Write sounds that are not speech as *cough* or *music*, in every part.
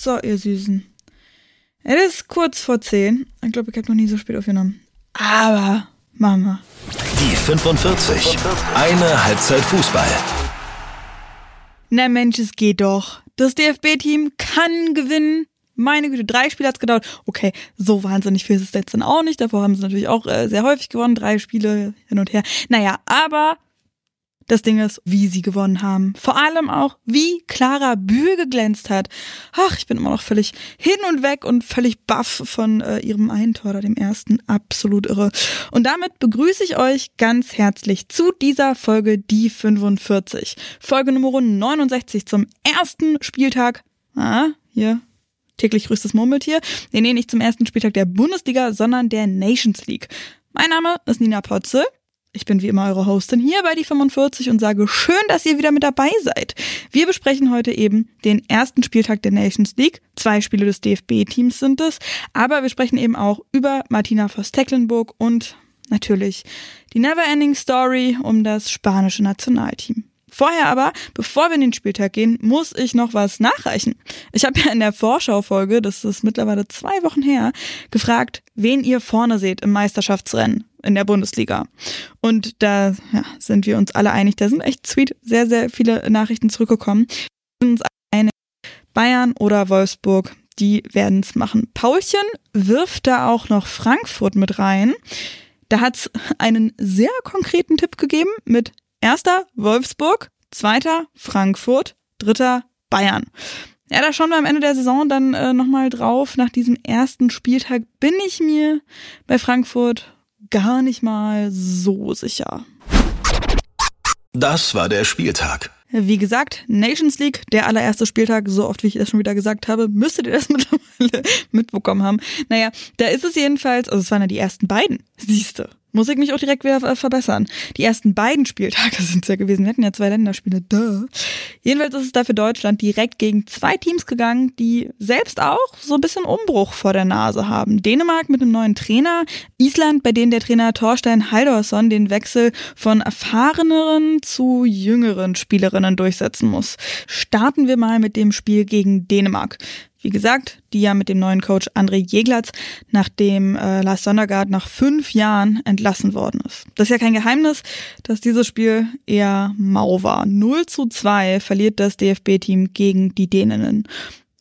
So, ihr Süßen. Es ist kurz vor 10. Ich glaube, ich habe noch nie so spät aufgenommen. Aber, Mama. Die 45. Eine Halbzeit Fußball. Na Mensch, es geht doch. Das DFB-Team kann gewinnen. Meine Güte, drei Spiele hat's gedauert. Okay, so wahnsinnig viel ist es jetzt dann auch nicht. Davor haben sie natürlich auch äh, sehr häufig gewonnen. Drei Spiele hin und her. Naja, aber das Ding ist, wie sie gewonnen haben. Vor allem auch, wie Clara Bühl geglänzt hat. Ach, ich bin immer noch völlig hin und weg und völlig baff von äh, ihrem einen Tor, dem ersten. Absolut irre. Und damit begrüße ich euch ganz herzlich zu dieser Folge Die 45. Folge Nummer 69 zum ersten Spieltag. Ah, hier täglich grüßtes Murmeltier. Nee, nee, nicht zum ersten Spieltag der Bundesliga, sondern der Nations League. Mein Name ist Nina Potze. Ich bin wie immer eure Hostin hier bei die 45 und sage schön, dass ihr wieder mit dabei seid. Wir besprechen heute eben den ersten Spieltag der Nations League. Zwei Spiele des DFB-Teams sind es. Aber wir sprechen eben auch über Martina Voss-Tecklenburg und natürlich die Neverending Story um das spanische Nationalteam. Vorher aber, bevor wir in den Spieltag gehen, muss ich noch was nachreichen. Ich habe ja in der Vorschaufolge, das ist mittlerweile zwei Wochen her, gefragt, wen ihr vorne seht im Meisterschaftsrennen in der Bundesliga. Und da ja, sind wir uns alle einig, da sind echt sweet sehr, sehr viele Nachrichten zurückgekommen. Uns eine Bayern oder Wolfsburg, die werden es machen. Paulchen wirft da auch noch Frankfurt mit rein. Da hat es einen sehr konkreten Tipp gegeben mit erster Wolfsburg, zweiter Frankfurt, dritter Bayern. Ja, da schauen wir am Ende der Saison dann äh, nochmal drauf. Nach diesem ersten Spieltag bin ich mir bei Frankfurt gar nicht mal so sicher. Das war der Spieltag. Wie gesagt, Nations League, der allererste Spieltag, so oft wie ich das schon wieder gesagt habe, müsstet ihr das *laughs* mittlerweile mitbekommen haben. Naja, da ist es jedenfalls, also es waren ja die ersten beiden, siehste. Muss ich mich auch direkt wieder verbessern. Die ersten beiden Spieltage *laughs* sind es ja gewesen. Wir hatten ja zwei Länderspiele. Duh. Jedenfalls ist es da für Deutschland direkt gegen zwei Teams gegangen, die selbst auch so ein bisschen Umbruch vor der Nase haben. Dänemark mit einem neuen Trainer, Island, bei denen der Trainer Thorstein Haldorsson den Wechsel von erfahreneren zu jüngeren Spielerinnen durchsetzen muss. Starten wir mal mit dem Spiel gegen Dänemark. Wie gesagt, die ja mit dem neuen Coach André Jeglatz, nachdem äh, Lars Sondergaard nach fünf Jahren entlassen worden ist. Das ist ja kein Geheimnis, dass dieses Spiel eher mau war. 0 zu 2 verliert das DFB-Team gegen die Däninnen.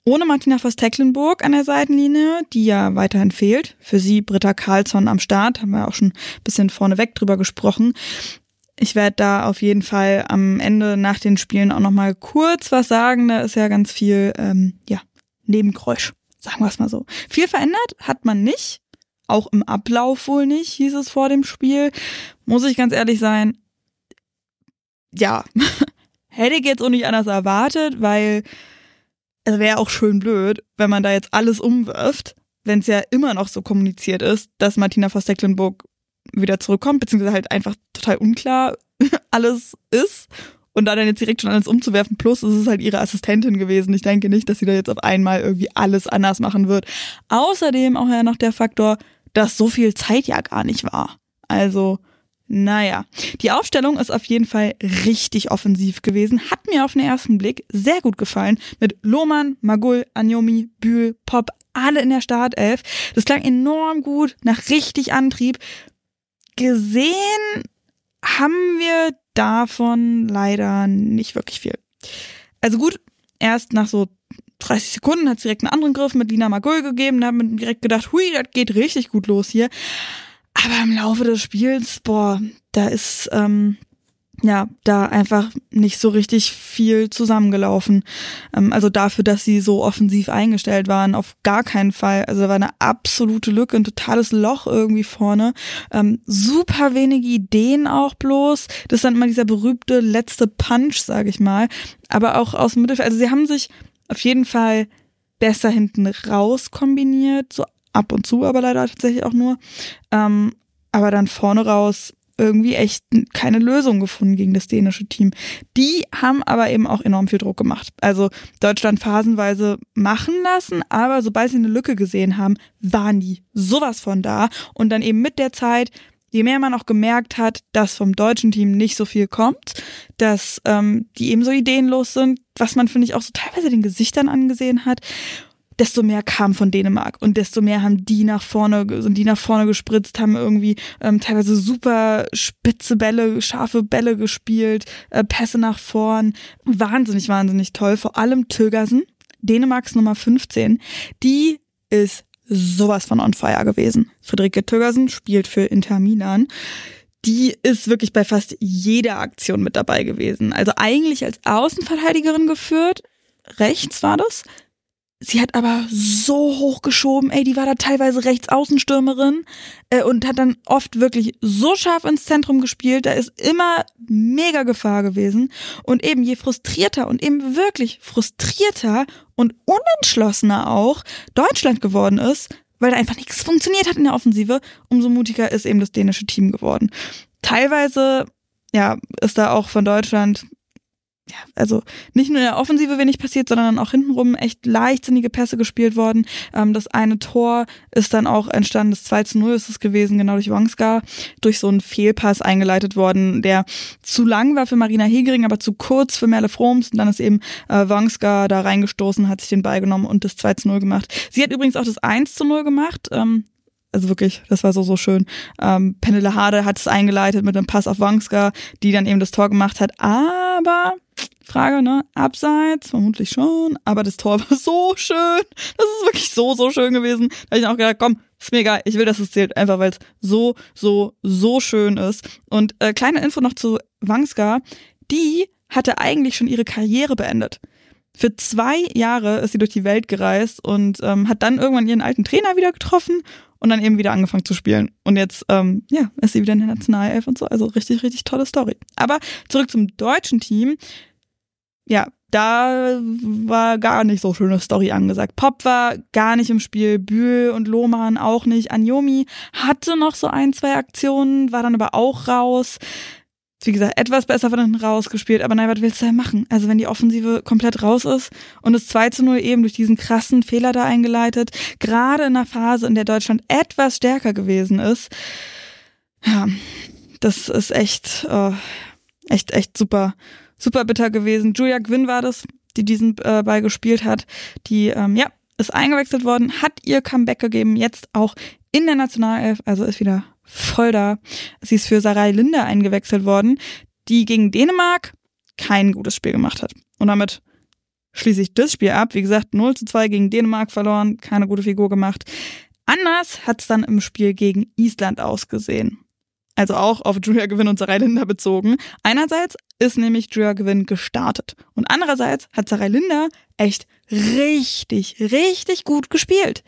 Ohne Martina Voss-Tecklenburg an der Seitenlinie, die ja weiterhin fehlt. Für sie Britta Karlsson am Start, haben wir auch schon ein bisschen vorneweg drüber gesprochen. Ich werde da auf jeden Fall am Ende nach den Spielen auch nochmal kurz was sagen. Da ist ja ganz viel, ähm, ja, Nebengeräusch, sagen wir es mal so. Viel verändert hat man nicht, auch im Ablauf wohl nicht, hieß es vor dem Spiel. Muss ich ganz ehrlich sein, ja, *laughs* hätte ich jetzt auch nicht anders erwartet, weil es wäre auch schön blöd, wenn man da jetzt alles umwirft, wenn es ja immer noch so kommuniziert ist, dass Martina Voss-Tecklenburg wieder zurückkommt, beziehungsweise halt einfach total unklar *laughs* alles ist und da dann jetzt direkt schon alles umzuwerfen, plus es ist halt ihre Assistentin gewesen. Ich denke nicht, dass sie da jetzt auf einmal irgendwie alles anders machen wird. Außerdem auch ja noch der Faktor, dass so viel Zeit ja gar nicht war. Also, naja, die Aufstellung ist auf jeden Fall richtig offensiv gewesen, hat mir auf den ersten Blick sehr gut gefallen. Mit Lohmann, Magul, Anjomi, Bühl, Pop, alle in der Startelf. Das klang enorm gut, nach richtig Antrieb. Gesehen haben wir davon leider nicht wirklich viel. Also gut, erst nach so 30 Sekunden hat es direkt einen anderen Griff mit Lina Magul gegeben. Da haben wir direkt gedacht, hui, das geht richtig gut los hier. Aber im Laufe des Spiels, boah, da ist ähm, ja, da einfach nicht so richtig viel zusammengelaufen. Ähm, also dafür, dass sie so offensiv eingestellt waren, auf gar keinen Fall. Also da war eine absolute Lücke, ein totales Loch irgendwie vorne. Ähm, super wenige Ideen auch bloß. Das ist dann immer dieser berühmte letzte Punch, sage ich mal. Aber auch aus dem Mittelfeld. Also sie haben sich auf jeden Fall besser hinten raus kombiniert, so ab und zu, aber leider tatsächlich auch nur. Ähm, aber dann vorne raus irgendwie echt keine Lösung gefunden gegen das dänische Team. Die haben aber eben auch enorm viel Druck gemacht. Also Deutschland phasenweise machen lassen, aber sobald sie eine Lücke gesehen haben, waren die sowas von da. Und dann eben mit der Zeit, je mehr man auch gemerkt hat, dass vom deutschen Team nicht so viel kommt, dass ähm, die eben so ideenlos sind, was man, finde ich, auch so teilweise den Gesichtern angesehen hat. Desto mehr kam von Dänemark und desto mehr haben die nach vorne, sind die nach vorne gespritzt, haben irgendwie ähm, teilweise super spitze Bälle, scharfe Bälle gespielt, äh, Pässe nach vorn. Wahnsinnig, wahnsinnig toll. Vor allem Tögersen, Dänemarks Nummer 15, die ist sowas von on fire gewesen. Friederike Tögersen spielt für Inter Milan die ist wirklich bei fast jeder Aktion mit dabei gewesen. Also eigentlich als Außenverteidigerin geführt, rechts war das. Sie hat aber so hochgeschoben, ey, die war da teilweise Rechtsaußenstürmerin äh, und hat dann oft wirklich so scharf ins Zentrum gespielt. Da ist immer mega Gefahr gewesen. Und eben je frustrierter und eben wirklich frustrierter und unentschlossener auch Deutschland geworden ist, weil da einfach nichts funktioniert hat in der Offensive, umso mutiger ist eben das dänische Team geworden. Teilweise, ja, ist da auch von Deutschland ja, also nicht nur in der Offensive wenig passiert, sondern auch hintenrum echt leichtsinnige Pässe gespielt worden. Ähm, das eine Tor ist dann auch entstanden, das 2 zu 0 ist es gewesen, genau durch Wangska, durch so einen Fehlpass eingeleitet worden, der zu lang war für Marina Hegering, aber zu kurz für Merle Froms und dann ist eben äh, Wangska da reingestoßen, hat sich den Ball genommen und das 2 zu 0 gemacht. Sie hat übrigens auch das 1 zu 0 gemacht, ähm, also wirklich, das war so, so schön. Ähm, Penele Hade hat es eingeleitet mit einem Pass auf Wangska, die dann eben das Tor gemacht hat. Aber, Frage, ne? Abseits, vermutlich schon. Aber das Tor *laughs* war so schön. Das ist wirklich so, so schön gewesen. Da habe ich auch gedacht, komm, ist mir egal, ich will, dass es zählt. Einfach, weil es so, so, so schön ist. Und äh, kleine Info noch zu Wangska. Die hatte eigentlich schon ihre Karriere beendet. Für zwei Jahre ist sie durch die Welt gereist und ähm, hat dann irgendwann ihren alten Trainer wieder getroffen und dann eben wieder angefangen zu spielen. Und jetzt, ähm, ja, ist sie wieder in der Nationalelf und so. Also richtig, richtig tolle Story. Aber zurück zum deutschen Team. Ja, da war gar nicht so schöne Story angesagt. Pop war gar nicht im Spiel, Bühl und Lohmann auch nicht. Anjomi hatte noch so ein, zwei Aktionen, war dann aber auch raus wie gesagt, etwas besser von hinten rausgespielt, aber nein, was willst du da machen? Also wenn die Offensive komplett raus ist und das 2 zu 0 eben durch diesen krassen Fehler da eingeleitet, gerade in einer Phase, in der Deutschland etwas stärker gewesen ist, ja, das ist echt, äh, echt, echt super, super bitter gewesen. Julia Gwynn war das, die diesen äh, Ball gespielt hat, die, ähm, ja, ist eingewechselt worden, hat ihr Comeback gegeben, jetzt auch in der Nationalelf, also ist wieder voll da. Sie ist für Sarai Linde eingewechselt worden, die gegen Dänemark kein gutes Spiel gemacht hat. Und damit schließe ich das Spiel ab. Wie gesagt, 0 zu 2 gegen Dänemark verloren, keine gute Figur gemacht. Anders hat es dann im Spiel gegen Island ausgesehen. Also auch auf Julia Gewinn und Sarai Linder bezogen. Einerseits ist nämlich Julia Gewinn gestartet. Und andererseits hat Sarai Linder echt richtig, richtig gut gespielt.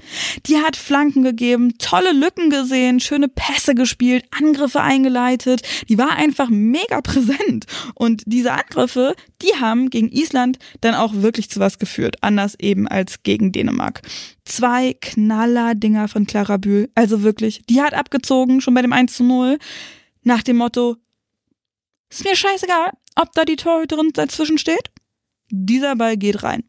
Die hat Flanken gegeben, tolle Lücken gesehen, schöne Pässe gespielt, Angriffe eingeleitet. Die war einfach mega präsent. Und diese Angriffe, die haben gegen Island dann auch wirklich zu was geführt. Anders eben als gegen Dänemark. Zwei Knaller-Dinger von Clara Bühl. Also wirklich, die hat abgezogen, schon bei dem 1 zu 0. Nach dem Motto, ist mir scheißegal, ob da die Torhüterin dazwischen steht. Dieser Ball geht rein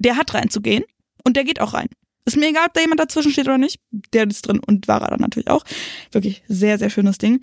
der hat reinzugehen und der geht auch rein. Ist mir egal, ob da jemand dazwischen steht oder nicht. Der ist drin und war er dann natürlich auch. Wirklich sehr, sehr schönes Ding.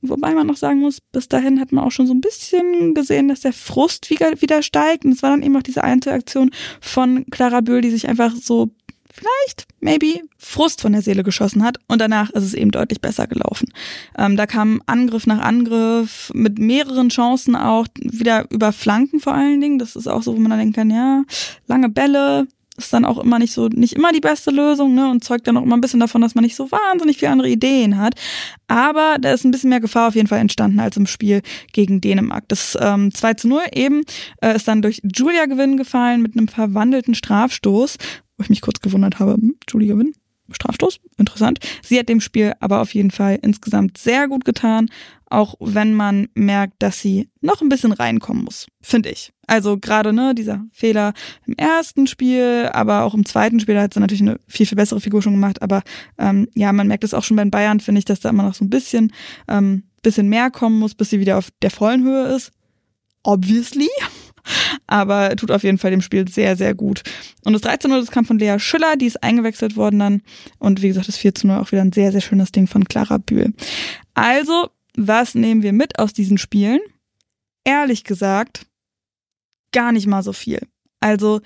Wobei man noch sagen muss, bis dahin hat man auch schon so ein bisschen gesehen, dass der Frust wieder, wieder steigt. Und es war dann eben auch diese Einzelaktion von Clara Böhl, die sich einfach so vielleicht, maybe, Frust von der Seele geschossen hat. Und danach ist es eben deutlich besser gelaufen. Ähm, da kam Angriff nach Angriff mit mehreren Chancen auch, wieder über Flanken vor allen Dingen. Das ist auch so, wo man dann denken kann, ja, lange Bälle, ist dann auch immer nicht so, nicht immer die beste Lösung, ne, und zeugt dann auch immer ein bisschen davon, dass man nicht so wahnsinnig viele andere Ideen hat. Aber da ist ein bisschen mehr Gefahr auf jeden Fall entstanden als im Spiel gegen Dänemark. Das ähm, 2 zu 0 eben äh, ist dann durch Julia Gewinn gefallen mit einem verwandelten Strafstoß, wo ich mich kurz gewundert habe, hm, Julie Gewinn, Strafstoß, interessant. Sie hat dem Spiel aber auf jeden Fall insgesamt sehr gut getan, auch wenn man merkt, dass sie noch ein bisschen reinkommen muss, finde ich. Also gerade ne, dieser Fehler im ersten Spiel, aber auch im zweiten Spiel hat sie natürlich eine viel, viel bessere Figur schon gemacht. Aber ähm, ja, man merkt es auch schon bei Bayern, finde ich, dass da immer noch so ein bisschen, ähm, bisschen mehr kommen muss, bis sie wieder auf der vollen Höhe ist. Obviously aber tut auf jeden Fall dem Spiel sehr, sehr gut. Und das 13-0, das kam von Lea Schüller, die ist eingewechselt worden dann. Und wie gesagt, das 4-0 auch wieder ein sehr, sehr schönes Ding von Clara Bühl. Also, was nehmen wir mit aus diesen Spielen? Ehrlich gesagt, gar nicht mal so viel. Also,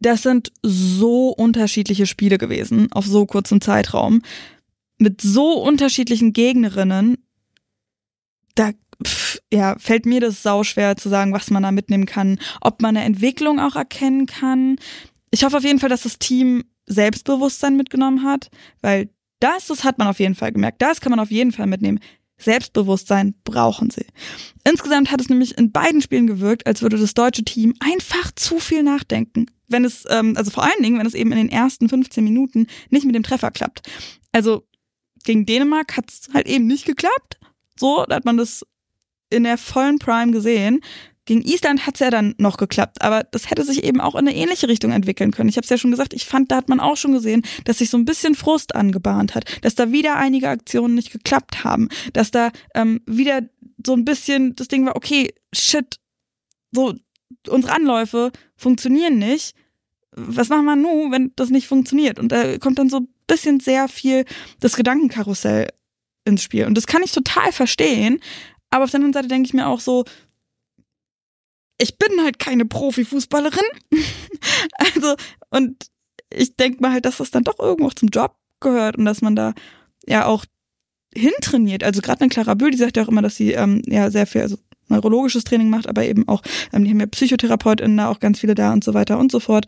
das sind so unterschiedliche Spiele gewesen auf so kurzem Zeitraum mit so unterschiedlichen Gegnerinnen. Da ja, fällt mir das sau schwer zu sagen, was man da mitnehmen kann, ob man eine Entwicklung auch erkennen kann. Ich hoffe auf jeden Fall, dass das Team Selbstbewusstsein mitgenommen hat, weil das, das hat man auf jeden Fall gemerkt. Das kann man auf jeden Fall mitnehmen. Selbstbewusstsein brauchen sie. Insgesamt hat es nämlich in beiden Spielen gewirkt, als würde das deutsche Team einfach zu viel nachdenken. Wenn es, ähm, also vor allen Dingen, wenn es eben in den ersten 15 Minuten nicht mit dem Treffer klappt. Also gegen Dänemark hat es halt eben nicht geklappt. So, da hat man das in der vollen Prime gesehen. Gegen Island hat es ja dann noch geklappt, aber das hätte sich eben auch in eine ähnliche Richtung entwickeln können. Ich habe es ja schon gesagt, ich fand, da hat man auch schon gesehen, dass sich so ein bisschen Frust angebahnt hat, dass da wieder einige Aktionen nicht geklappt haben, dass da ähm, wieder so ein bisschen das Ding war, okay, shit, so unsere Anläufe funktionieren nicht. Was machen wir nun, wenn das nicht funktioniert? Und da kommt dann so ein bisschen sehr viel das Gedankenkarussell ins Spiel. Und das kann ich total verstehen. Aber auf der anderen Seite denke ich mir auch so, ich bin halt keine Profifußballerin. *laughs* also, und ich denke mal halt, dass das dann doch irgendwo zum Job gehört und dass man da ja auch hintrainiert. Also gerade eine Clara Bühl, die sagt ja auch immer, dass sie ähm, ja sehr viel also neurologisches Training macht, aber eben auch, ähm, die haben ja PsychotherapeutInnen da auch ganz viele da und so weiter und so fort.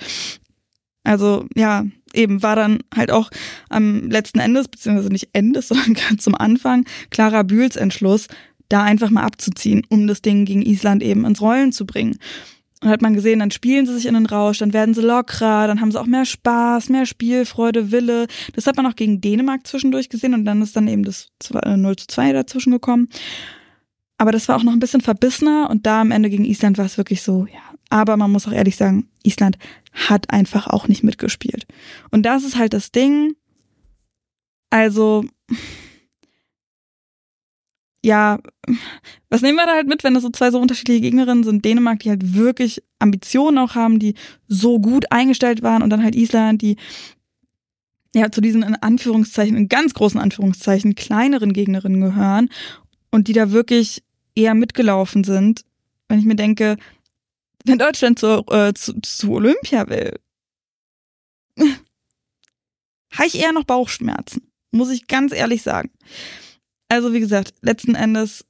Also ja, eben war dann halt auch am letzten Endes, beziehungsweise nicht Endes, *laughs* sondern ganz zum Anfang, Clara Bühls Entschluss, da einfach mal abzuziehen, um das Ding gegen Island eben ins Rollen zu bringen. Und hat man gesehen, dann spielen sie sich in den Rausch, dann werden sie lockerer, dann haben sie auch mehr Spaß, mehr Spielfreude, Wille. Das hat man auch gegen Dänemark zwischendurch gesehen und dann ist dann eben das 0 zu 2 dazwischen gekommen. Aber das war auch noch ein bisschen verbissener und da am Ende gegen Island war es wirklich so, ja. Aber man muss auch ehrlich sagen, Island hat einfach auch nicht mitgespielt. Und das ist halt das Ding. Also, ja, was nehmen wir da halt mit, wenn das so zwei so unterschiedliche Gegnerinnen sind? Dänemark, die halt wirklich Ambitionen auch haben, die so gut eingestellt waren und dann halt Island, die ja zu diesen in Anführungszeichen, in ganz großen Anführungszeichen, kleineren Gegnerinnen gehören und die da wirklich eher mitgelaufen sind. Wenn ich mir denke, wenn Deutschland zu, äh, zu, zu Olympia will, *laughs* habe ich eher noch Bauchschmerzen, muss ich ganz ehrlich sagen. Also wie gesagt, letzten Endes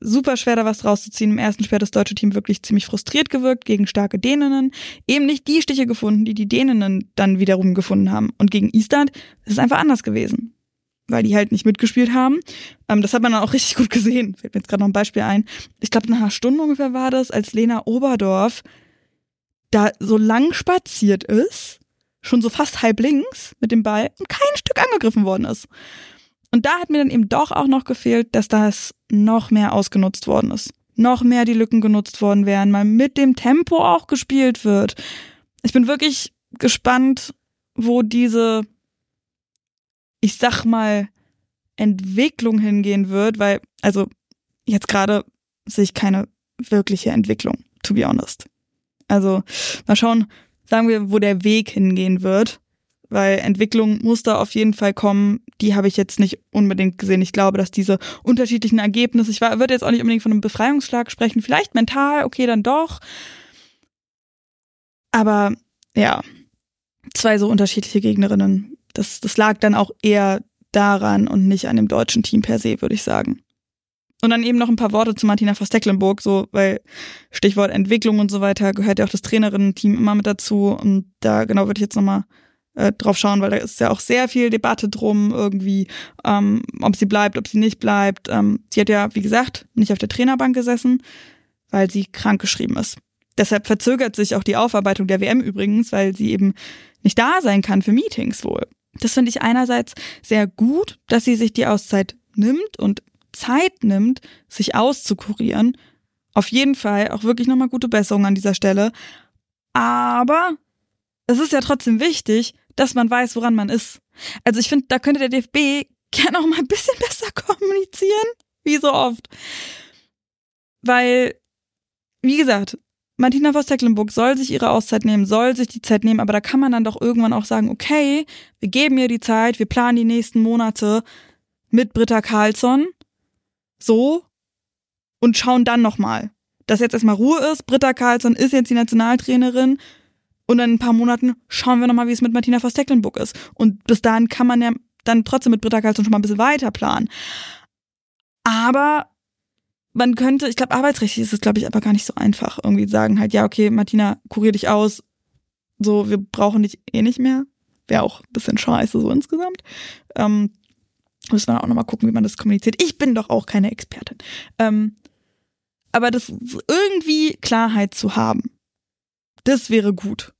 super schwer da was rauszuziehen. Im ersten Spiel hat das deutsche Team wirklich ziemlich frustriert gewirkt gegen starke Däninnen. Eben nicht die Stiche gefunden, die die Däninnen dann wiederum gefunden haben. Und gegen Island ist es einfach anders gewesen. Weil die halt nicht mitgespielt haben. Ähm, das hat man dann auch *laughs* richtig gut gesehen. Fällt mir jetzt gerade noch ein Beispiel ein. Ich glaube, nach einer Stunde ungefähr war das, als Lena Oberdorf da so lang spaziert ist, schon so fast halb links mit dem Ball und kein Stück angegriffen worden ist. Und da hat mir dann eben doch auch noch gefehlt, dass das noch mehr ausgenutzt worden ist. Noch mehr die Lücken genutzt worden wären, mal mit dem Tempo auch gespielt wird. Ich bin wirklich gespannt, wo diese, ich sag mal, Entwicklung hingehen wird, weil, also jetzt gerade sehe ich keine wirkliche Entwicklung, to be honest. Also mal schauen, sagen wir, wo der Weg hingehen wird weil Entwicklung muss da auf jeden Fall kommen. Die habe ich jetzt nicht unbedingt gesehen. Ich glaube, dass diese unterschiedlichen Ergebnisse, ich würde jetzt auch nicht unbedingt von einem Befreiungsschlag sprechen, vielleicht mental, okay, dann doch. Aber ja, zwei so unterschiedliche Gegnerinnen. Das, das lag dann auch eher daran und nicht an dem deutschen Team per se, würde ich sagen. Und dann eben noch ein paar Worte zu Martina Verstecklenburg, so, weil Stichwort Entwicklung und so weiter gehört ja auch das Trainerinnen-Team immer mit dazu. Und da genau würde ich jetzt nochmal äh, drauf schauen, weil da ist ja auch sehr viel Debatte drum, irgendwie, ähm, ob sie bleibt, ob sie nicht bleibt. Ähm, sie hat ja, wie gesagt, nicht auf der Trainerbank gesessen, weil sie krank geschrieben ist. Deshalb verzögert sich auch die Aufarbeitung der WM übrigens, weil sie eben nicht da sein kann für Meetings wohl. Das finde ich einerseits sehr gut, dass sie sich die Auszeit nimmt und Zeit nimmt, sich auszukurieren. Auf jeden Fall auch wirklich nochmal gute Besserung an dieser Stelle. Aber es ist ja trotzdem wichtig, dass man weiß, woran man ist. Also ich finde, da könnte der DFB *laughs* gerne auch mal ein bisschen besser kommunizieren, wie so oft. Weil, wie gesagt, Martina Voss-Tecklenburg soll sich ihre Auszeit nehmen, soll sich die Zeit nehmen, aber da kann man dann doch irgendwann auch sagen, okay, wir geben ihr die Zeit, wir planen die nächsten Monate mit Britta Karlsson, so, und schauen dann nochmal, dass jetzt erstmal Ruhe ist. Britta Karlsson ist jetzt die Nationaltrainerin, Und in ein paar Monaten schauen wir nochmal, wie es mit Martina Voss-Tecklenburg ist. Und bis dahin kann man ja dann trotzdem mit Britta Karlsson schon mal ein bisschen weiter planen. Aber man könnte, ich glaube, arbeitsrechtlich ist es, glaube ich, aber gar nicht so einfach. Irgendwie sagen halt, ja, okay, Martina, kurier dich aus. So, wir brauchen dich eh nicht mehr. Wäre auch ein bisschen scheiße so insgesamt. Ähm, müssen wir auch nochmal gucken, wie man das kommuniziert. Ich bin doch auch keine Expertin. Ähm, aber das irgendwie Klarheit zu haben, das wäre gut.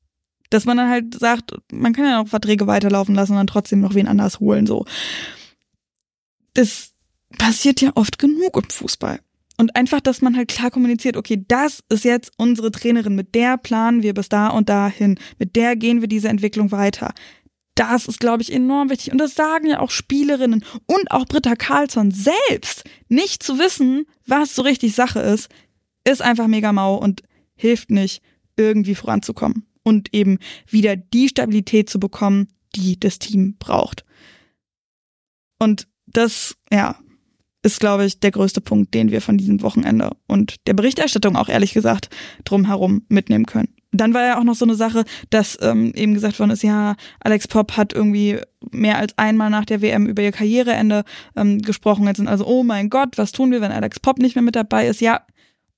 Dass man dann halt sagt, man kann ja noch Verträge weiterlaufen lassen und dann trotzdem noch wen anders holen, so. Das passiert ja oft genug im Fußball. Und einfach, dass man halt klar kommuniziert, okay, das ist jetzt unsere Trainerin, mit der planen wir bis da und dahin, mit der gehen wir diese Entwicklung weiter. Das ist, glaube ich, enorm wichtig. Und das sagen ja auch Spielerinnen und auch Britta Karlsson selbst. Nicht zu wissen, was so richtig Sache ist, ist einfach mega mau und hilft nicht, irgendwie voranzukommen und eben wieder die Stabilität zu bekommen, die das Team braucht. Und das, ja, ist, glaube ich, der größte Punkt, den wir von diesem Wochenende und der Berichterstattung auch ehrlich gesagt drumherum mitnehmen können. Dann war ja auch noch so eine Sache, dass ähm, eben gesagt worden ist, ja, Alex Pop hat irgendwie mehr als einmal nach der WM über ihr Karriereende ähm, gesprochen. Jetzt sind also, oh mein Gott, was tun wir, wenn Alex Pop nicht mehr mit dabei ist? Ja,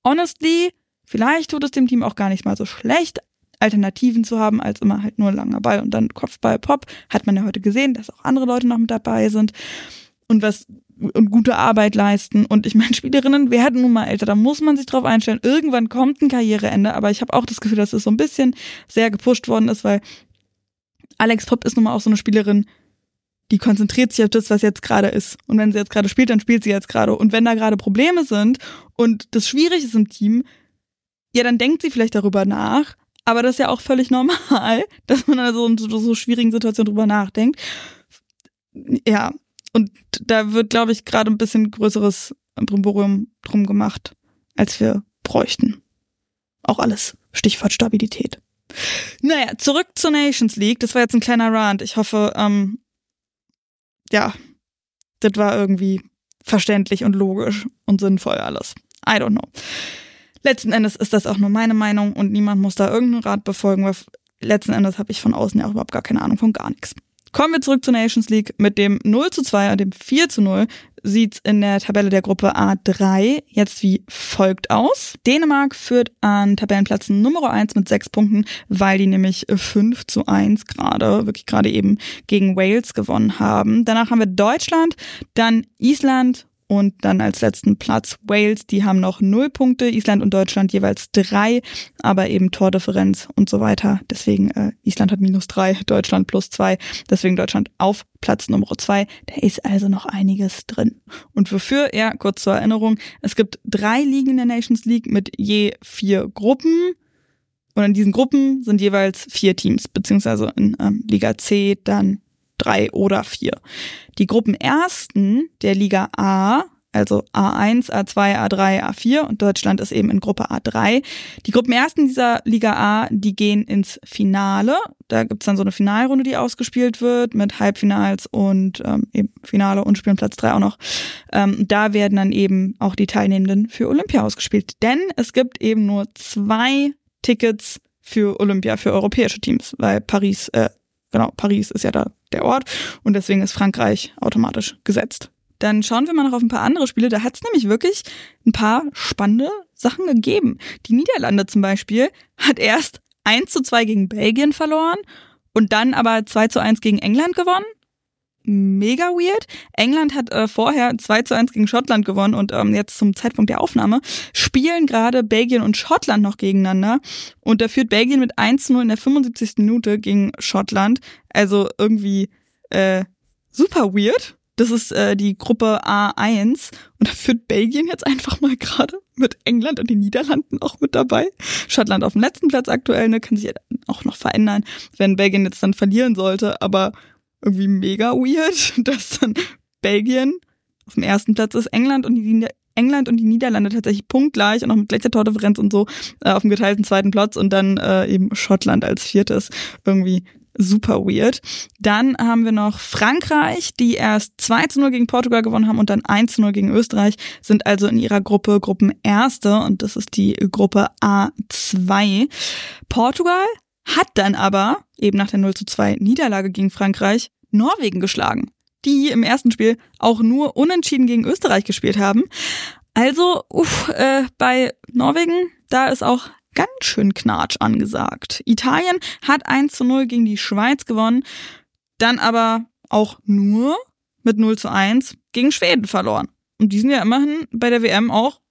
honestly, vielleicht tut es dem Team auch gar nicht mal so schlecht, Alternativen zu haben, als immer halt nur langer Ball und dann Kopfball Pop. Hat man ja heute gesehen, dass auch andere Leute noch mit dabei sind. Und was und gute Arbeit leisten. Und ich meine, *laughs* Spielerinnen werden nun mal älter, da muss man sich drauf einstellen. Irgendwann kommt ein Karriereende, aber ich habe auch das Gefühl, dass es so ein bisschen sehr gepusht worden ist, weil Alex Pop ist nun mal auch so eine Spielerin, die konzentriert sich auf das, was jetzt gerade ist. Und wenn sie jetzt gerade spielt, dann spielt sie jetzt gerade. Und wenn da gerade Probleme sind und das schwierig ist im Team, ja, dann denkt sie vielleicht darüber nach. Aber das ist ja auch völlig normal, *laughs* dass man also in so, so schwierigen Situationen drüber nachdenkt. Ja, und da wird, glaube ich, gerade ein bisschen größeres Brimborium drum gemacht, als wir bräuchten. Auch alles. Stichwort Stabilität. Naja, zurück zur Nations League. Das war jetzt ein kleiner Rant. Ich hoffe, ähm, ja, das war irgendwie verständlich und logisch und sinnvoll alles. I don't know. Letzten Endes ist das auch nur meine Meinung und niemand muss da irgendeinen Rat befolgen, weil letzten Endes habe ich von außen ja auch überhaupt gar keine Ahnung von gar nichts. Kommen wir zurück zur Nations League. Mit dem 0 zu 2 und dem 4 zu 0 sieht's in der Tabelle der Gruppe A3 jetzt wie folgt aus. Dänemark führt an Tabellenplatz Nummer 1 mit sechs Punkten, weil die nämlich 5 zu 1 gerade, wirklich gerade eben gegen Wales gewonnen haben. Danach haben wir Deutschland, dann Island und dann als letzten Platz Wales, die haben noch null Punkte, Island und Deutschland jeweils drei, aber eben Tordifferenz und so weiter. Deswegen äh, Island hat minus drei, Deutschland plus zwei, deswegen Deutschland auf Platz Nummer zwei. Da ist also noch einiges drin. Und wofür? Ja, kurz zur Erinnerung, es gibt drei Ligen in der Nations League mit je vier Gruppen. Und in diesen Gruppen sind jeweils vier Teams, beziehungsweise in ähm, Liga C dann drei oder vier. Die Gruppenersten der Liga A, also A1, A2, A3, A4 und Deutschland ist eben in Gruppe A3. Die Gruppenersten dieser Liga A, die gehen ins Finale. Da gibt's dann so eine Finalrunde, die ausgespielt wird mit Halbfinals und ähm, eben Finale und spielen Platz 3 auch noch. Ähm, da werden dann eben auch die Teilnehmenden für Olympia ausgespielt. Denn es gibt eben nur zwei Tickets für Olympia, für europäische Teams, weil Paris, äh, genau, Paris ist ja da der Ort und deswegen ist Frankreich automatisch gesetzt. Dann schauen wir mal noch auf ein paar andere Spiele. Da hat es nämlich wirklich ein paar spannende Sachen gegeben. Die Niederlande zum Beispiel hat erst 1 zu 2 gegen Belgien verloren und dann aber 2 zu 1 gegen England gewonnen mega weird. England hat äh, vorher 2 zu 1 gegen Schottland gewonnen und ähm, jetzt zum Zeitpunkt der Aufnahme spielen gerade Belgien und Schottland noch gegeneinander. Und da führt Belgien mit 1 zu 0 in der 75. Minute gegen Schottland. Also irgendwie äh, super weird. Das ist äh, die Gruppe A1 und da führt Belgien jetzt einfach mal gerade mit England und den Niederlanden auch mit dabei. Schottland auf dem letzten Platz aktuell, ne, kann sich auch noch verändern, wenn Belgien jetzt dann verlieren sollte, aber irgendwie mega weird, *laughs* dass dann Belgien auf dem ersten Platz ist, England und die England und die Niederlande tatsächlich punktgleich und auch mit gleicher Tordifferenz und so äh, auf dem geteilten zweiten Platz und dann äh, eben Schottland als viertes. Irgendwie super weird. Dann haben wir noch Frankreich, die erst 2 zu 0 gegen Portugal gewonnen haben und dann 1 zu 0 gegen Österreich, sind also in ihrer Gruppe Gruppenerste und das ist die Gruppe A2. Portugal hat dann aber, eben nach der 0 zu 2 Niederlage gegen Frankreich, Norwegen geschlagen, die im ersten Spiel auch nur unentschieden gegen Österreich gespielt haben. Also, uff, äh, bei Norwegen, da ist auch ganz schön Knatsch angesagt. Italien hat 1 zu 0 gegen die Schweiz gewonnen, dann aber auch nur mit 0 zu 1 gegen Schweden verloren. Und die sind ja immerhin bei der WM auch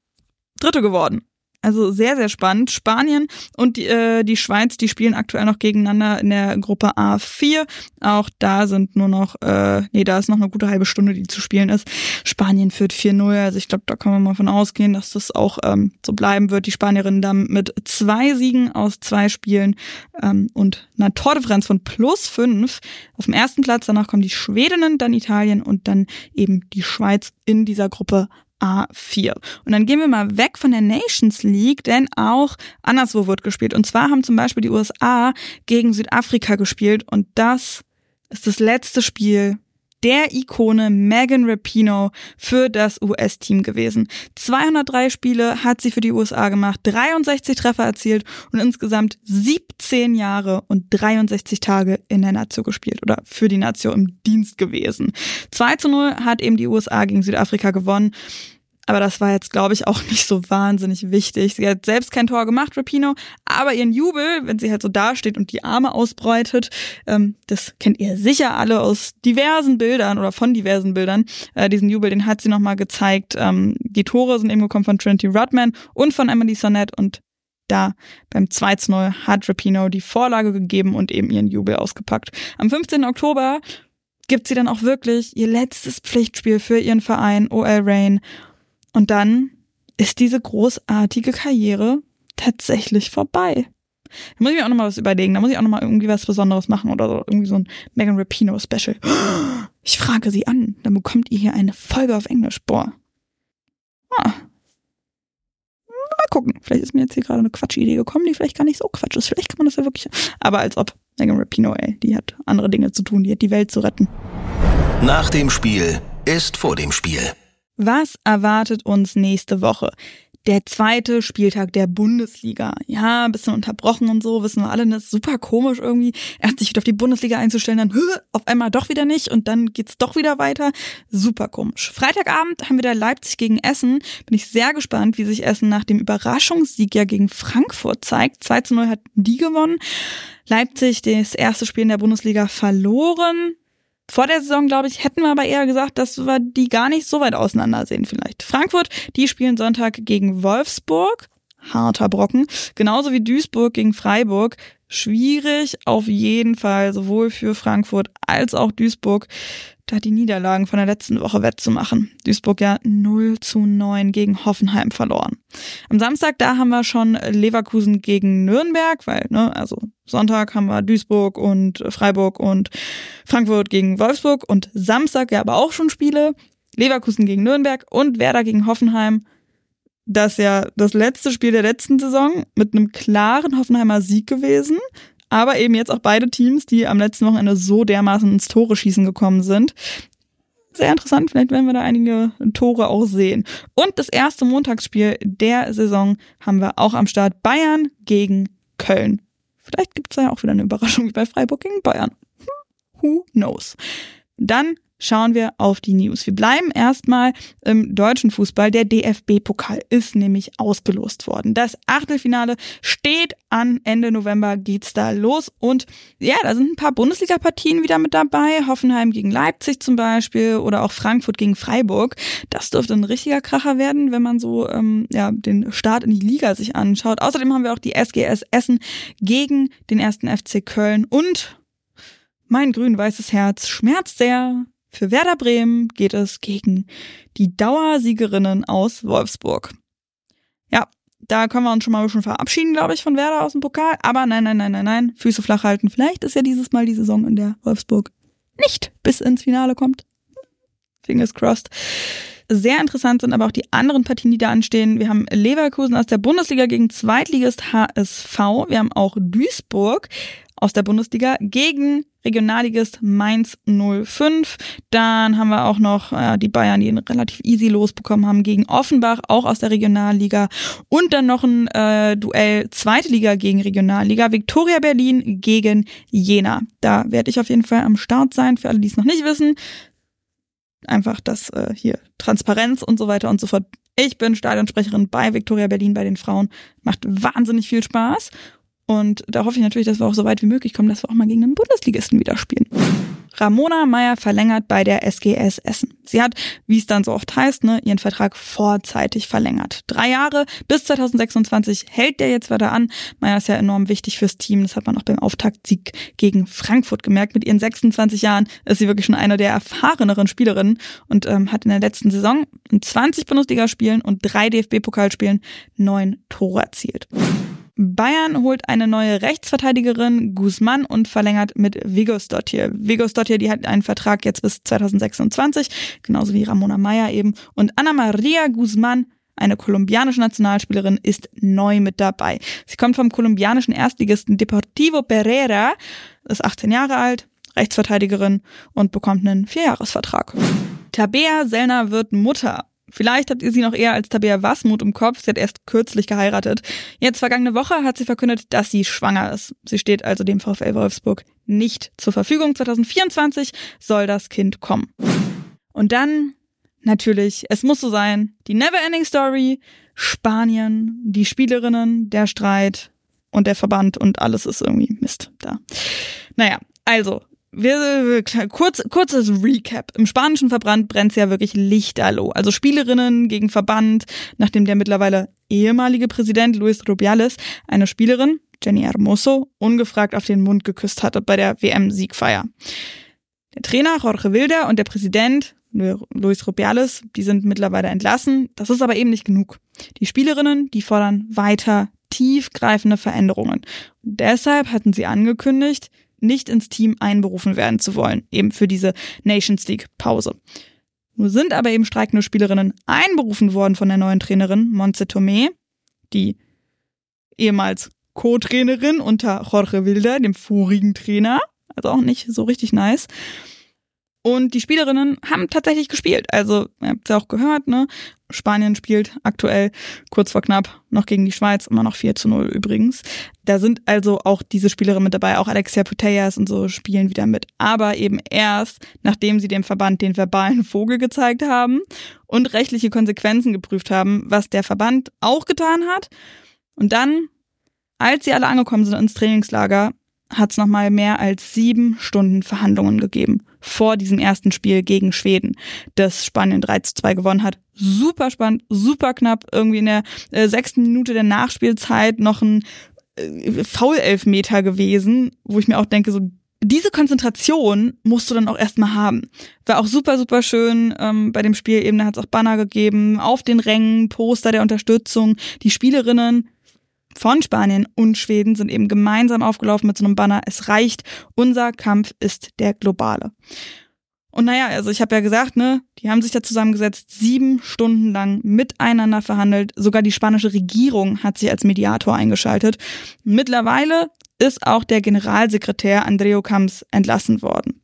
Dritte geworden. Also sehr, sehr spannend. Spanien und die, äh, die Schweiz, die spielen aktuell noch gegeneinander in der Gruppe A4. Auch da sind nur noch, äh, nee, da ist noch eine gute halbe Stunde, die zu spielen ist. Spanien führt 4-0. Also ich glaube, da kann man mal von ausgehen, dass das auch ähm, so bleiben wird. Die Spanierinnen dann mit zwei Siegen aus zwei Spielen ähm, und einer Tordifferenz von plus fünf auf dem ersten Platz. Danach kommen die Schwedinnen, dann Italien und dann eben die Schweiz in dieser Gruppe A4. Und dann gehen wir mal weg von der Nations League, denn auch anderswo wird gespielt. Und zwar haben zum Beispiel die USA gegen Südafrika gespielt und das ist das letzte Spiel der Ikone Megan Rapino für das US-Team gewesen. 203 Spiele hat sie für die USA gemacht, 63 Treffer erzielt und insgesamt 17 Jahre und 63 Tage in der Nation gespielt oder für die Nation im Dienst gewesen. 2 zu 0 hat eben die USA gegen Südafrika gewonnen. Aber das war jetzt, glaube ich, auch *laughs* nicht so wahnsinnig wichtig. Sie hat selbst kein Tor gemacht, Rapino, aber ihren Jubel, wenn sie halt so dasteht und die Arme ausbreitet, ähm, das kennt ihr sicher alle aus diversen Bildern oder von diversen Bildern. Äh, diesen Jubel, den hat sie nochmal gezeigt. Ähm, die Tore sind eben gekommen von Trinity Rodman und von Emily Sonnet und da beim 2 zu 0 hat Rapino die Vorlage gegeben und eben ihren Jubel ausgepackt. Am 15. Oktober gibt sie dann auch wirklich ihr letztes Pflichtspiel für ihren Verein OL Rain und dann ist diese großartige Karriere tatsächlich vorbei. Da muss ich mir auch nochmal was überlegen. Da muss ich auch nochmal irgendwie was Besonderes machen oder so. Irgendwie so ein Megan Rapino Special. Ich frage sie an. Dann bekommt ihr hier eine Folge auf Englisch. Boah. Ah. Mal gucken. Vielleicht ist mir jetzt hier gerade eine Quatschidee gekommen, die vielleicht gar nicht so Quatsch ist. Vielleicht kann man das ja wirklich. Aber als ob. Megan Rapino, ey, die hat andere Dinge zu tun. Die hat die Welt zu retten. Nach dem Spiel ist vor dem Spiel. Was erwartet uns nächste Woche? Der zweite Spieltag der Bundesliga. Ja, ein bisschen unterbrochen und so, wissen wir alle, das ist super komisch irgendwie. Erst sich wieder auf die Bundesliga einzustellen, dann auf einmal doch wieder nicht und dann geht's doch wieder weiter. Super komisch. Freitagabend haben wir da Leipzig gegen Essen. Bin ich sehr gespannt, wie sich Essen nach dem Überraschungssieg ja gegen Frankfurt zeigt. 2 zu 0 hat die gewonnen. Leipzig das erste Spiel in der Bundesliga verloren. Vor der Saison, glaube ich, hätten wir aber eher gesagt, dass wir die gar nicht so weit auseinander sehen vielleicht. Frankfurt, die spielen Sonntag gegen Wolfsburg. Harter Brocken. Genauso wie Duisburg gegen Freiburg. Schwierig auf jeden Fall, sowohl für Frankfurt als auch Duisburg da die Niederlagen von der letzten Woche wettzumachen. Duisburg ja 0 zu 9 gegen Hoffenheim verloren. Am Samstag, da haben wir schon Leverkusen gegen Nürnberg, weil, ne, also Sonntag haben wir Duisburg und Freiburg und Frankfurt gegen Wolfsburg und Samstag ja aber auch schon Spiele. Leverkusen gegen Nürnberg und Werder gegen Hoffenheim. Das ist ja das letzte Spiel der letzten Saison mit einem klaren Hoffenheimer Sieg gewesen aber eben jetzt auch beide Teams, die am letzten Wochenende so dermaßen ins Tore schießen gekommen sind. Sehr interessant, vielleicht werden wir da einige Tore auch sehen. Und das erste Montagsspiel der Saison haben wir auch am Start. Bayern gegen Köln. Vielleicht gibt es ja auch wieder eine Überraschung wie bei Freiburg gegen Bayern. Who knows? Dann schauen wir auf die News. Wir bleiben erstmal im deutschen Fußball. Der DFB-Pokal ist nämlich ausgelost worden. Das Achtelfinale steht an. Ende November geht's da los. Und ja, da sind ein paar Bundesliga-Partien wieder mit dabei. Hoffenheim gegen Leipzig zum Beispiel oder auch Frankfurt gegen Freiburg. Das dürfte ein richtiger Kracher werden, wenn man so ähm, ja, den Start in die Liga sich anschaut. Außerdem haben wir auch die SGS Essen gegen den ersten FC Köln und mein grün-weißes Herz schmerzt sehr, für Werder Bremen geht es gegen die Dauersiegerinnen aus Wolfsburg. Ja, da können wir uns schon mal ein bisschen verabschieden, glaube ich, von Werder aus dem Pokal. Aber nein, nein, nein, nein, nein. Füße flach halten. Vielleicht ist ja dieses Mal die Saison, in der Wolfsburg nicht bis ins Finale kommt. Fingers crossed. Sehr interessant sind aber auch die anderen Partien, die da anstehen. Wir haben Leverkusen aus der Bundesliga gegen Zweitligist HSV. Wir haben auch Duisburg aus der Bundesliga gegen Regionalligist Mainz 05. Dann haben wir auch noch äh, die Bayern, die relativ easy losbekommen haben gegen Offenbach, auch aus der Regionalliga. Und dann noch ein äh, Duell zweite Liga gegen Regionalliga. Viktoria Berlin gegen Jena. Da werde ich auf jeden Fall am Start sein, für alle, die es noch nicht wissen. Einfach das äh, hier Transparenz und so weiter und so fort. Ich bin Stadionsprecherin bei Viktoria Berlin bei den Frauen. Macht wahnsinnig viel Spaß. Und da hoffe ich natürlich, dass wir auch so weit wie möglich kommen, dass wir auch mal gegen einen Bundesligisten wieder spielen. Ramona Meyer verlängert bei der SGS Essen. Sie hat, wie es dann so oft heißt, ne, ihren Vertrag vorzeitig verlängert. Drei Jahre bis 2026 hält der jetzt weiter an. Meyer ist ja enorm wichtig fürs Team. Das hat man auch beim Auftaktsieg gegen Frankfurt gemerkt. Mit ihren 26 Jahren ist sie wirklich schon eine der erfahreneren Spielerinnen und ähm, hat in der letzten Saison in 20 Bundesligaspielen und drei DFB-Pokalspielen neun Tore erzielt. Bayern holt eine neue Rechtsverteidigerin, Guzman, und verlängert mit Vigos Dottir. Vigos Dottir, die hat einen Vertrag jetzt bis 2026, genauso wie Ramona Meyer eben. Und Anna Maria Guzman, eine kolumbianische Nationalspielerin, ist neu mit dabei. Sie kommt vom kolumbianischen Erstligisten Deportivo Pereira, ist 18 Jahre alt, Rechtsverteidigerin und bekommt einen Vierjahresvertrag. Tabea Sellner wird Mutter. Vielleicht habt ihr sie noch eher als Tabea Wasmut im Kopf. Sie hat erst kürzlich geheiratet. Jetzt vergangene Woche hat sie verkündet, dass sie schwanger ist. Sie steht also dem VfL Wolfsburg nicht zur Verfügung. 2024 soll das Kind kommen. Und dann natürlich, es muss so sein, die Neverending Story, Spanien, die Spielerinnen, der Streit und der Verband und alles ist irgendwie Mist da. Naja, also, wir, kurz, kurzes Recap. Im spanischen Verband brennt ja wirklich lichterloh. Also Spielerinnen gegen Verband, nachdem der mittlerweile ehemalige Präsident Luis Rubiales eine Spielerin, Jenny Hermoso, ungefragt auf den Mund geküsst hatte bei der WM-Siegfeier. Der Trainer Jorge Wilder und der Präsident Luis Rubiales, die sind mittlerweile entlassen. Das ist aber eben nicht genug. Die Spielerinnen, die fordern weiter tiefgreifende Veränderungen. Und deshalb hatten sie angekündigt, nicht ins Team einberufen werden zu wollen, eben für diese Nations League Pause. Nur sind aber eben streikende Spielerinnen einberufen worden von der neuen Trainerin Montse Tomé, die ehemals Co-Trainerin unter Jorge Wilder, dem vorigen Trainer, also auch nicht so richtig nice. Und die Spielerinnen haben tatsächlich gespielt. Also, ihr habt ja auch gehört, ne? Spanien spielt aktuell kurz vor knapp noch gegen die Schweiz, immer noch 4 zu 0 übrigens. Da sind also auch diese Spielerinnen mit dabei, auch Alexia Putellas und so spielen wieder mit. Aber eben erst, nachdem sie dem Verband den verbalen Vogel gezeigt haben und rechtliche Konsequenzen geprüft haben, was der Verband auch getan hat. Und dann, als sie alle angekommen sind ins Trainingslager, hat es nochmal mehr als sieben Stunden Verhandlungen gegeben vor diesem ersten Spiel gegen Schweden, das Spanien 3 zu 2 gewonnen hat. Super spannend, super knapp, irgendwie in der äh, sechsten Minute der Nachspielzeit noch ein äh, Foul-Elfmeter gewesen, wo ich mir auch denke, so diese Konzentration musst du dann auch erstmal haben. War auch super, super schön ähm, bei dem Spiel eben, da hat es auch Banner gegeben, auf den Rängen, Poster der Unterstützung, die Spielerinnen von Spanien und Schweden sind eben gemeinsam aufgelaufen mit so einem Banner. Es reicht, unser Kampf ist der globale. Und naja, also ich habe ja gesagt, ne, die haben sich da zusammengesetzt, sieben Stunden lang miteinander verhandelt. Sogar die spanische Regierung hat sich als Mediator eingeschaltet. Mittlerweile ist auch der Generalsekretär Andreo Camps entlassen worden.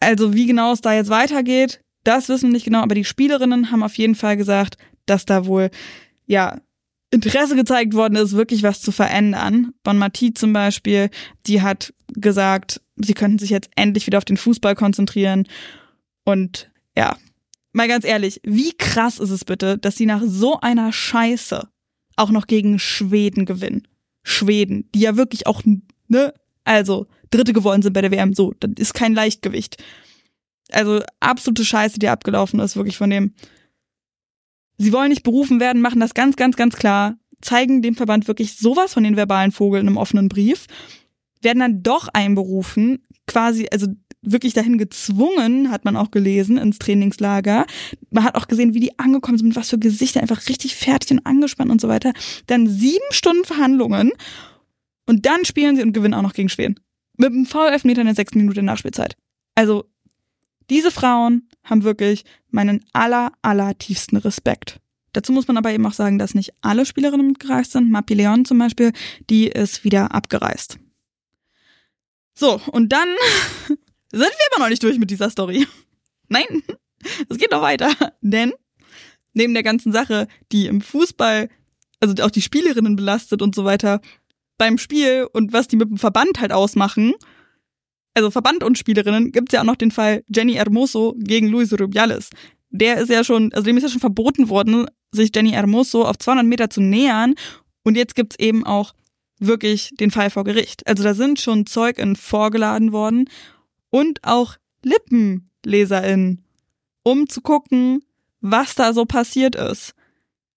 Also wie genau es da jetzt weitergeht, das wissen wir nicht genau, aber die Spielerinnen haben auf jeden Fall gesagt, dass da wohl ja Interesse gezeigt worden ist, wirklich was zu verändern. Bon Mati zum Beispiel, die hat gesagt, sie könnten sich jetzt endlich wieder auf den Fußball konzentrieren. Und ja, mal ganz ehrlich, wie krass ist es bitte, dass sie nach so einer Scheiße auch noch gegen Schweden gewinnen? Schweden, die ja wirklich auch, ne, also Dritte geworden sind bei der WM, so, das ist kein Leichtgewicht. Also absolute Scheiße, die abgelaufen ist, wirklich von dem Sie wollen nicht berufen werden, machen das ganz, ganz, ganz klar, zeigen dem Verband wirklich sowas von den verbalen Vogeln im offenen Brief, werden dann doch einberufen, quasi, also wirklich dahin gezwungen, hat man auch gelesen, ins Trainingslager. Man hat auch gesehen, wie die angekommen sind, was für Gesichter, einfach richtig fertig und angespannt und so weiter. Dann sieben Stunden Verhandlungen und dann spielen sie und gewinnen auch noch gegen Schweden. Mit einem VfL-Meter in der sechsten Minute Nachspielzeit. Also diese Frauen haben wirklich meinen aller, aller tiefsten Respekt. Dazu muss man aber eben auch sagen, dass nicht alle Spielerinnen mitgereist sind. Mapi Leon zum Beispiel, die ist wieder abgereist. So, und dann *laughs* sind wir immer noch nicht durch mit dieser Story. Nein, es geht noch weiter. Denn neben der ganzen Sache, die im Fußball, also auch die Spielerinnen belastet und so weiter, beim Spiel und was die mit dem Verband halt ausmachen, also Verband und Spielerinnen, gibt's ja auch noch den Fall Jenny Hermoso gegen Luis Rubiales. Der ist ja schon, also dem ist ja schon verboten worden, sich Jenny Hermoso auf 200 Meter zu nähern. Und jetzt gibt's eben auch wirklich den Fall vor Gericht. Also da sind schon ZeugInnen vorgeladen worden und auch LippenleserInnen, um zu gucken, was da so passiert ist.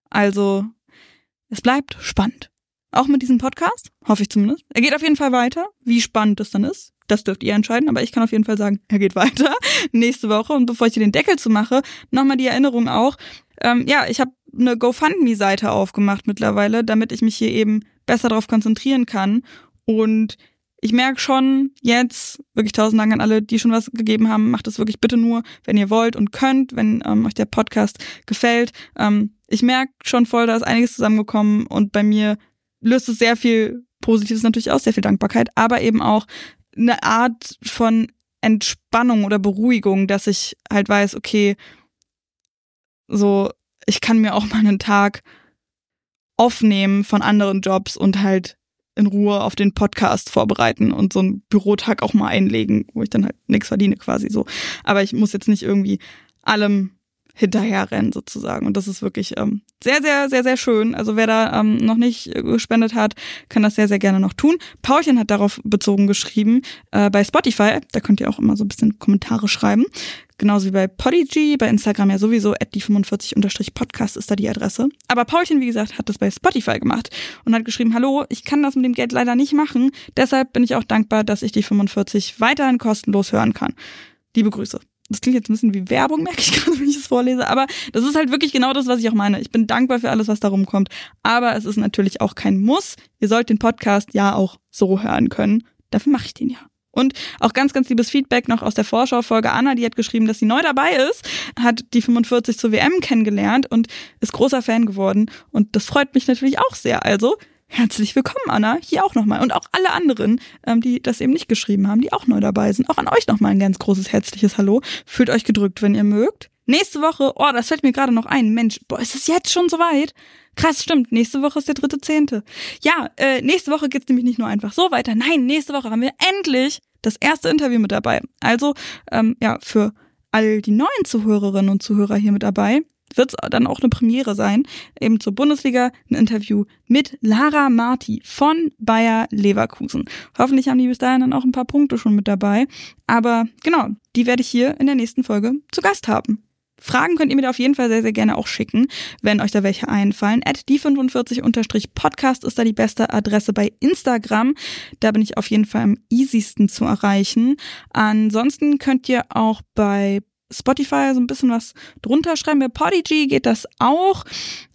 Also, es bleibt spannend. Auch mit diesem Podcast, hoffe ich zumindest. Er geht auf jeden Fall weiter. Wie spannend es dann ist, das dürft ihr entscheiden, aber ich kann auf jeden Fall sagen, er geht weiter *laughs* nächste Woche. Und bevor ich hier den Deckel zu mache, nochmal die Erinnerung auch. Ähm, ja, ich habe eine GoFundMe-Seite aufgemacht mittlerweile, damit ich mich hier eben besser darauf konzentrieren kann. Und ich merke schon jetzt, wirklich tausend Dank an alle, die schon was gegeben haben, macht es wirklich bitte nur, wenn ihr wollt und könnt, wenn ähm, euch der Podcast gefällt. Ähm, ich merke schon voll, da ist einiges zusammengekommen und bei mir löst es sehr viel Positives natürlich aus, sehr viel Dankbarkeit, aber eben auch eine Art von Entspannung oder Beruhigung, dass ich halt weiß, okay, so, ich kann mir auch *laughs* mal einen Tag aufnehmen von anderen Jobs und halt in Ruhe auf den Podcast vorbereiten und so einen Bürotag auch mal einlegen, wo ich dann halt nichts verdiene quasi so. Aber ich muss jetzt nicht irgendwie allem hinterherrennen sozusagen. Und das ist wirklich ähm, sehr, sehr, sehr, sehr schön. Also wer da ähm, noch nicht gespendet hat, kann das sehr, sehr gerne noch tun. Paulchen hat darauf bezogen geschrieben, äh, bei Spotify, da könnt ihr auch immer so ein bisschen Kommentare schreiben. Genauso wie bei Podigy, bei Instagram ja sowieso, at die45-podcast ist da die Adresse. Aber Paulchen, wie gesagt, hat das bei Spotify gemacht und hat geschrieben, hallo, ich kann das mit dem Geld leider nicht machen. Deshalb bin ich auch dankbar, dass ich die 45 weiterhin kostenlos hören kann. Liebe Grüße. Das klingt jetzt ein bisschen wie Werbung, merke ich *laughs* gerade, wenn ich es vorlese. Aber das ist halt wirklich genau das, was ich auch meine. Ich bin dankbar für alles, was darum kommt. Aber es ist natürlich auch kein Muss. Ihr sollt den Podcast ja auch so hören können. Dafür mache ich den ja. Und auch ganz, ganz liebes Feedback noch aus der Vorschau-Folge. Anna, die hat geschrieben, dass sie neu dabei ist, hat die 45 zur WM kennengelernt und ist großer Fan geworden. Und das freut mich natürlich auch sehr. Also herzlich willkommen, Anna, hier auch nochmal. Und auch alle anderen, ähm, die das eben nicht geschrieben haben, die auch neu dabei sind. Auch an euch nochmal ein ganz großes herzliches Hallo. Fühlt euch gedrückt, wenn ihr mögt. Nächste Woche, oh, das fällt mir gerade noch ein. Mensch, boah, ist es jetzt schon soweit? Krass, stimmt. Nächste Woche ist der dritte Zehnte. Ja, äh, nächste Woche geht's nämlich nicht nur einfach so weiter. Nein, nächste Woche haben wir endlich das erste Interview mit dabei. Also, ähm, ja, für all die neuen Zuhörerinnen und Zuhörer hier mit dabei wird es dann auch eine Premiere sein, eben zur Bundesliga, ein Interview mit Lara Marti von Bayer Leverkusen. Hoffentlich haben die bis dahin dann auch ein paar Punkte schon mit dabei. Aber genau, die werde ich hier in der nächsten Folge zu Gast haben. Fragen könnt ihr mir da auf jeden Fall sehr, sehr gerne auch schicken, wenn euch da welche einfallen. At die45-podcast ist da die beste Adresse bei Instagram. Da bin ich auf jeden Fall am easiesten zu erreichen. Ansonsten könnt ihr auch bei Spotify so ein bisschen was drunter schreiben. Bei Podigy geht das auch.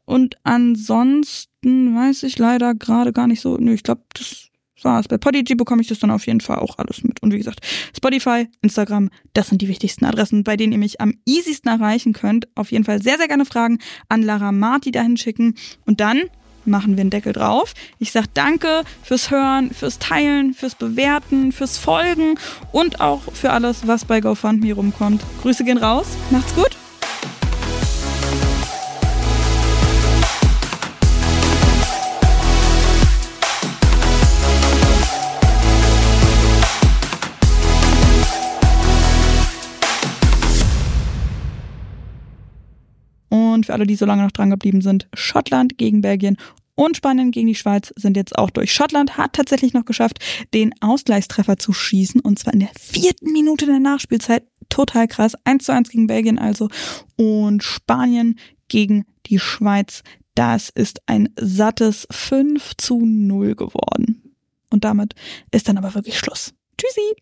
Und ansonsten weiß ich leider gerade gar nicht so. Nö, ich glaube, das war's. Bei Podigy bekomme ich das dann auf jeden Fall auch alles mit. Und wie gesagt, Spotify, Instagram, das sind die wichtigsten Adressen, bei denen ihr mich am easiesten erreichen könnt. Auf jeden Fall sehr, sehr gerne Fragen an Lara Marti dahin schicken. Und dann machen wir einen Deckel drauf. Ich sage danke fürs Hören, fürs Teilen, fürs Bewerten, fürs Folgen und auch für alles, was bei GoFundMe rumkommt. Grüße gehen raus. Macht's gut. Für alle, die so lange noch dran geblieben sind, Schottland gegen Belgien und Spanien gegen die Schweiz sind jetzt auch durch. Schottland hat tatsächlich noch geschafft, den Ausgleichstreffer zu schießen und zwar in der vierten Minute der Nachspielzeit. Total krass. 1 zu 1 gegen Belgien also. Und Spanien gegen die Schweiz. Das ist ein sattes 5 zu 0 geworden. Und damit ist dann aber wirklich Schluss. Tschüssi!